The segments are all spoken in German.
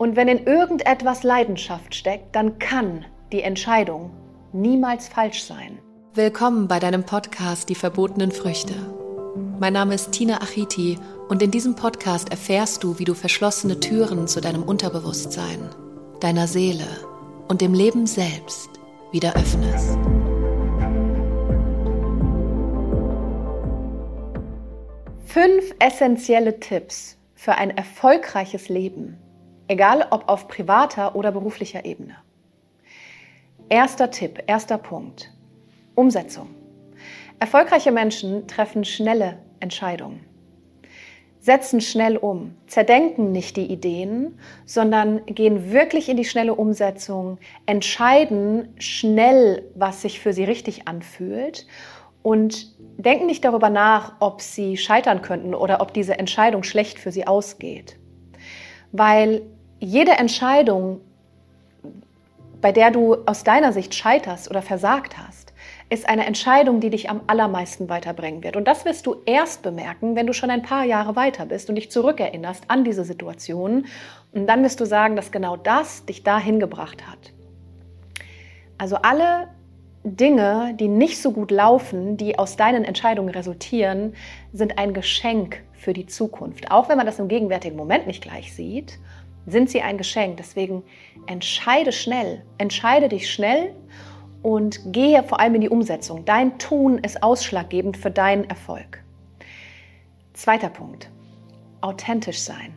Und wenn in irgendetwas Leidenschaft steckt, dann kann die Entscheidung niemals falsch sein. Willkommen bei deinem Podcast Die verbotenen Früchte. Mein Name ist Tina Achiti und in diesem Podcast erfährst du, wie du verschlossene Türen zu deinem Unterbewusstsein, deiner Seele und dem Leben selbst wieder öffnest. Fünf essentielle Tipps für ein erfolgreiches Leben egal ob auf privater oder beruflicher Ebene. Erster Tipp, erster Punkt. Umsetzung. Erfolgreiche Menschen treffen schnelle Entscheidungen, setzen schnell um, zerdenken nicht die Ideen, sondern gehen wirklich in die schnelle Umsetzung, entscheiden schnell, was sich für sie richtig anfühlt und denken nicht darüber nach, ob sie scheitern könnten oder ob diese Entscheidung schlecht für sie ausgeht. Weil jede Entscheidung, bei der du aus deiner Sicht scheiterst oder versagt hast, ist eine Entscheidung, die dich am allermeisten weiterbringen wird. Und das wirst du erst bemerken, wenn du schon ein paar Jahre weiter bist und dich zurückerinnerst an diese Situation. Und dann wirst du sagen, dass genau das dich dahin gebracht hat. Also alle Dinge, die nicht so gut laufen, die aus deinen Entscheidungen resultieren, sind ein Geschenk für die Zukunft. Auch wenn man das im gegenwärtigen Moment nicht gleich sieht sind sie ein Geschenk. Deswegen entscheide schnell, entscheide dich schnell und gehe vor allem in die Umsetzung. Dein Tun ist ausschlaggebend für deinen Erfolg. Zweiter Punkt, authentisch sein.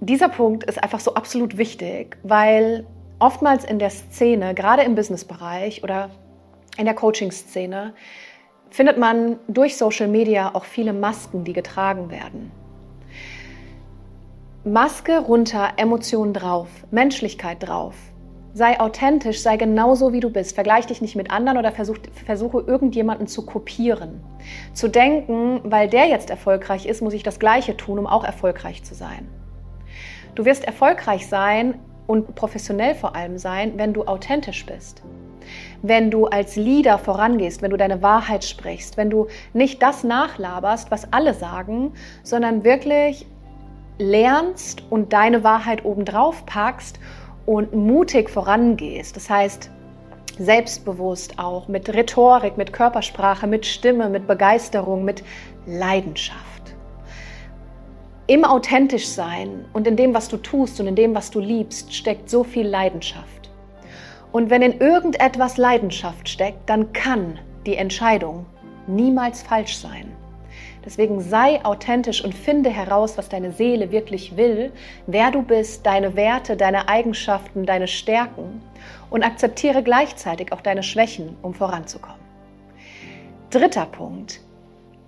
Dieser Punkt ist einfach so absolut wichtig, weil oftmals in der Szene, gerade im Businessbereich oder in der Coaching-Szene, findet man durch Social Media auch viele Masken, die getragen werden. Maske runter, Emotionen drauf, Menschlichkeit drauf. Sei authentisch, sei genauso wie du bist. Vergleich dich nicht mit anderen oder versuch, versuche irgendjemanden zu kopieren. Zu denken, weil der jetzt erfolgreich ist, muss ich das Gleiche tun, um auch erfolgreich zu sein. Du wirst erfolgreich sein und professionell vor allem sein, wenn du authentisch bist. Wenn du als Leader vorangehst, wenn du deine Wahrheit sprichst, wenn du nicht das nachlaberst, was alle sagen, sondern wirklich lernst und deine Wahrheit obendrauf packst und mutig vorangehst. Das heißt, selbstbewusst auch, mit Rhetorik, mit Körpersprache, mit Stimme, mit Begeisterung, mit Leidenschaft. Im authentisch sein und in dem, was du tust und in dem, was du liebst, steckt so viel Leidenschaft. Und wenn in irgendetwas Leidenschaft steckt, dann kann die Entscheidung niemals falsch sein. Deswegen sei authentisch und finde heraus, was deine Seele wirklich will, wer du bist, deine Werte, deine Eigenschaften, deine Stärken und akzeptiere gleichzeitig auch deine Schwächen, um voranzukommen. Dritter Punkt.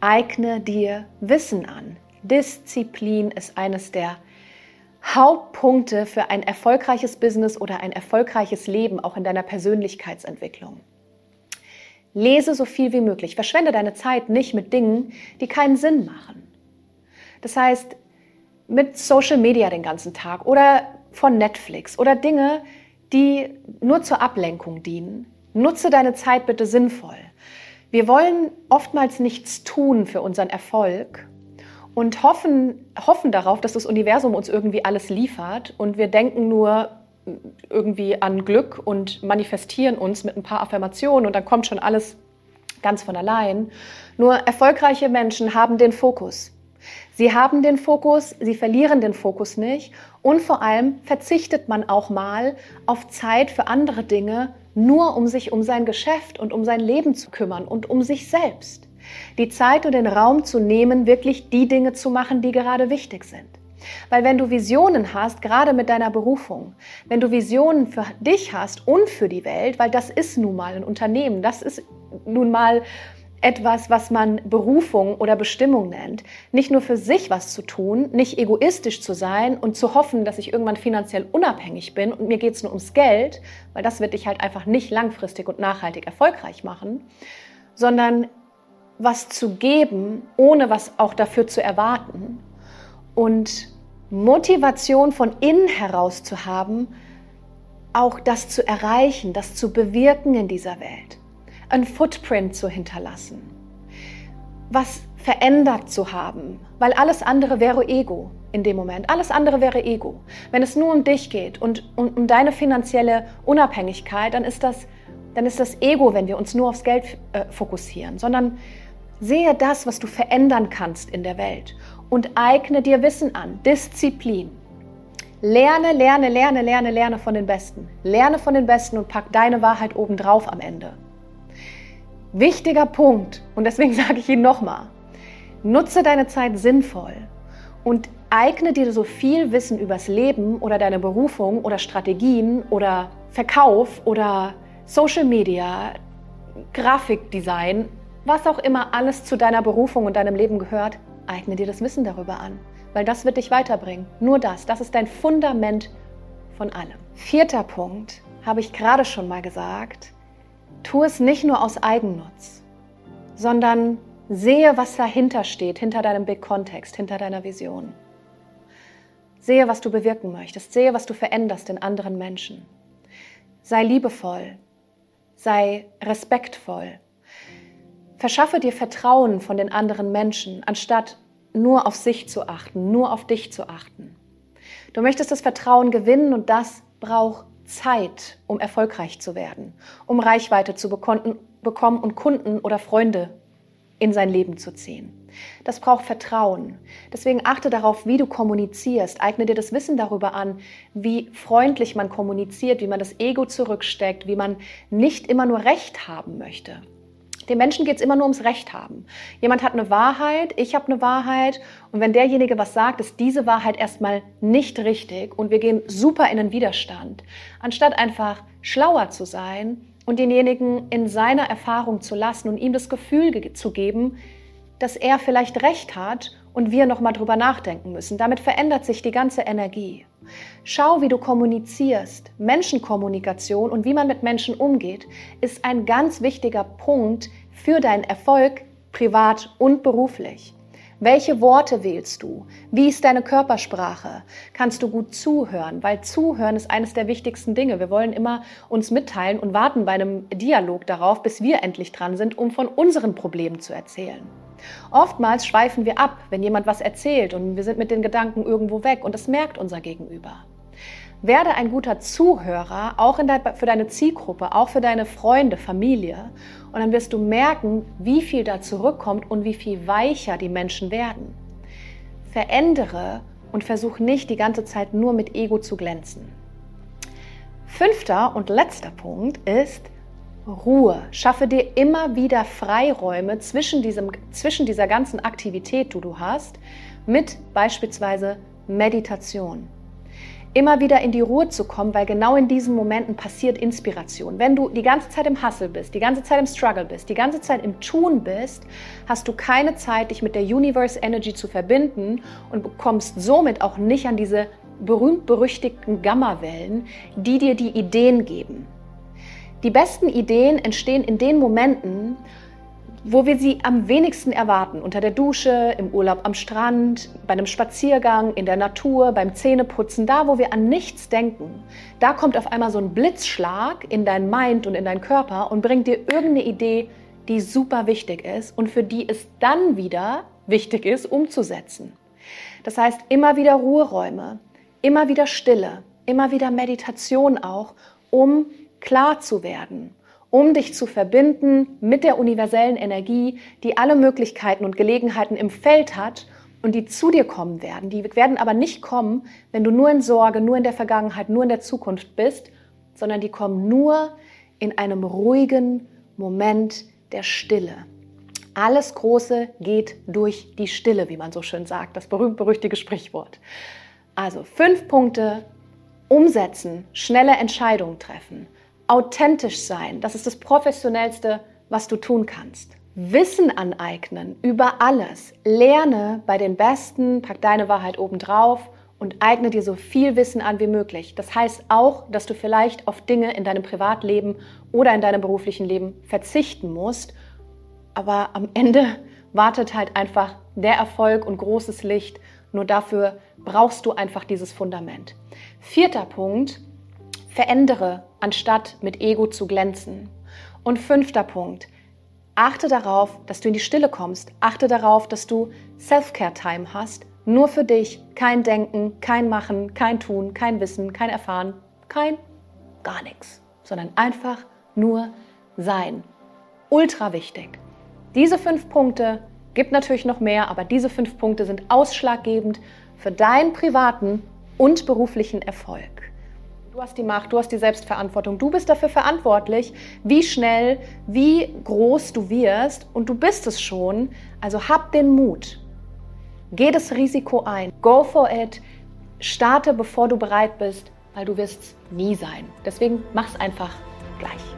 Eigne dir Wissen an. Disziplin ist eines der Hauptpunkte für ein erfolgreiches Business oder ein erfolgreiches Leben, auch in deiner Persönlichkeitsentwicklung. Lese so viel wie möglich. Verschwende deine Zeit nicht mit Dingen, die keinen Sinn machen. Das heißt, mit Social Media den ganzen Tag oder von Netflix oder Dinge, die nur zur Ablenkung dienen. Nutze deine Zeit bitte sinnvoll. Wir wollen oftmals nichts tun für unseren Erfolg und hoffen, hoffen darauf, dass das Universum uns irgendwie alles liefert und wir denken nur, irgendwie an Glück und manifestieren uns mit ein paar Affirmationen und dann kommt schon alles ganz von allein. Nur erfolgreiche Menschen haben den Fokus. Sie haben den Fokus, sie verlieren den Fokus nicht und vor allem verzichtet man auch mal auf Zeit für andere Dinge, nur um sich um sein Geschäft und um sein Leben zu kümmern und um sich selbst. Die Zeit und den Raum zu nehmen, wirklich die Dinge zu machen, die gerade wichtig sind. Weil wenn du Visionen hast, gerade mit deiner Berufung, wenn du Visionen für dich hast und für die Welt, weil das ist nun mal ein Unternehmen, das ist nun mal etwas, was man Berufung oder Bestimmung nennt, nicht nur für sich was zu tun, nicht egoistisch zu sein und zu hoffen, dass ich irgendwann finanziell unabhängig bin und mir geht es nur ums Geld, weil das wird dich halt einfach nicht langfristig und nachhaltig erfolgreich machen, sondern was zu geben, ohne was auch dafür zu erwarten und Motivation von innen heraus zu haben, auch das zu erreichen, das zu bewirken in dieser Welt, ein Footprint zu hinterlassen. Was verändert zu haben, weil alles andere wäre Ego in dem Moment. Alles andere wäre Ego. Wenn es nur um dich geht und um, um deine finanzielle Unabhängigkeit, dann ist das, dann ist das Ego, wenn wir uns nur aufs Geld äh, fokussieren, sondern sehe das, was du verändern kannst in der Welt und eigne dir Wissen an, Disziplin. Lerne, lerne, lerne, lerne, lerne von den Besten. Lerne von den Besten und pack deine Wahrheit obendrauf am Ende. Wichtiger Punkt, und deswegen sage ich ihn nochmal, nutze deine Zeit sinnvoll und eigne dir so viel Wissen übers Leben oder deine Berufung oder Strategien oder Verkauf oder Social Media, Grafikdesign, was auch immer alles zu deiner Berufung und deinem Leben gehört, eigne dir das Wissen darüber an, weil das wird dich weiterbringen. Nur das, das ist dein Fundament von allem. Vierter Punkt, habe ich gerade schon mal gesagt, tu es nicht nur aus Eigennutz, sondern sehe, was dahinter steht, hinter deinem Big Kontext, hinter deiner Vision. Sehe, was du bewirken möchtest, sehe, was du veränderst in anderen Menschen. Sei liebevoll, sei respektvoll, Verschaffe dir Vertrauen von den anderen Menschen, anstatt nur auf sich zu achten, nur auf dich zu achten. Du möchtest das Vertrauen gewinnen und das braucht Zeit, um erfolgreich zu werden, um Reichweite zu bekommen und Kunden oder Freunde in sein Leben zu ziehen. Das braucht Vertrauen. Deswegen achte darauf, wie du kommunizierst. Eigne dir das Wissen darüber an, wie freundlich man kommuniziert, wie man das Ego zurücksteckt, wie man nicht immer nur Recht haben möchte. Den Menschen geht es immer nur ums Recht haben. Jemand hat eine Wahrheit, ich habe eine Wahrheit und wenn derjenige was sagt, ist diese Wahrheit erstmal nicht richtig und wir gehen super in den Widerstand. Anstatt einfach schlauer zu sein und denjenigen in seiner Erfahrung zu lassen und ihm das Gefühl ge zu geben, dass er vielleicht recht hat und wir nochmal drüber nachdenken müssen. Damit verändert sich die ganze Energie. Schau, wie du kommunizierst. Menschenkommunikation und wie man mit Menschen umgeht, ist ein ganz wichtiger Punkt für deinen Erfolg privat und beruflich. Welche Worte wählst du? Wie ist deine Körpersprache? Kannst du gut zuhören? Weil zuhören ist eines der wichtigsten Dinge. Wir wollen immer uns mitteilen und warten bei einem Dialog darauf, bis wir endlich dran sind, um von unseren Problemen zu erzählen. Oftmals schweifen wir ab, wenn jemand was erzählt und wir sind mit den Gedanken irgendwo weg und das merkt unser Gegenüber. Werde ein guter Zuhörer, auch de für deine Zielgruppe, auch für deine Freunde, Familie. Und dann wirst du merken, wie viel da zurückkommt und wie viel weicher die Menschen werden. Verändere und versuch nicht die ganze Zeit nur mit Ego zu glänzen. Fünfter und letzter Punkt ist, Ruhe. Schaffe dir immer wieder Freiräume zwischen, diesem, zwischen dieser ganzen Aktivität, die du hast, mit beispielsweise Meditation. Immer wieder in die Ruhe zu kommen, weil genau in diesen Momenten passiert Inspiration. Wenn du die ganze Zeit im Hustle bist, die ganze Zeit im Struggle bist, die ganze Zeit im Tun bist, hast du keine Zeit, dich mit der Universe Energy zu verbinden und bekommst somit auch nicht an diese berühmt-berüchtigten Gamma-Wellen, die dir die Ideen geben. Die besten Ideen entstehen in den Momenten, wo wir sie am wenigsten erwarten. Unter der Dusche, im Urlaub am Strand, bei einem Spaziergang, in der Natur, beim Zähneputzen, da wo wir an nichts denken. Da kommt auf einmal so ein Blitzschlag in dein Mind und in deinen Körper und bringt dir irgendeine Idee, die super wichtig ist und für die es dann wieder wichtig ist, umzusetzen. Das heißt, immer wieder Ruheräume, immer wieder Stille, immer wieder Meditation auch, um klar zu werden, um dich zu verbinden mit der universellen Energie, die alle Möglichkeiten und Gelegenheiten im Feld hat und die zu dir kommen werden. Die werden aber nicht kommen, wenn du nur in Sorge, nur in der Vergangenheit, nur in der Zukunft bist, sondern die kommen nur in einem ruhigen Moment der Stille. Alles Große geht durch die Stille, wie man so schön sagt, das berühmt-berüchtigte Sprichwort. Also fünf Punkte, umsetzen, schnelle Entscheidungen treffen authentisch sein. Das ist das Professionellste, was du tun kannst. Wissen aneignen über alles. Lerne bei den Besten, pack deine Wahrheit obendrauf und eigne dir so viel Wissen an wie möglich. Das heißt auch, dass du vielleicht auf Dinge in deinem Privatleben oder in deinem beruflichen Leben verzichten musst. Aber am Ende wartet halt einfach der Erfolg und großes Licht. Nur dafür brauchst du einfach dieses Fundament. Vierter Punkt, verändere, anstatt mit Ego zu glänzen. Und fünfter Punkt, Achte darauf, dass du in die Stille kommst. Achte darauf, dass du Self-Care-Time hast. Nur für dich. Kein Denken, kein Machen, kein Tun, kein Wissen, kein Erfahren, kein gar nichts. Sondern einfach nur sein. Ultra wichtig. Diese fünf Punkte gibt natürlich noch mehr, aber diese fünf Punkte sind ausschlaggebend für deinen privaten und beruflichen Erfolg. Du hast die Macht, du hast die Selbstverantwortung, du bist dafür verantwortlich, wie schnell, wie groß du wirst und du bist es schon. Also hab den Mut. Geh das Risiko ein. Go for it. Starte, bevor du bereit bist, weil du wirst nie sein. Deswegen mach's einfach gleich.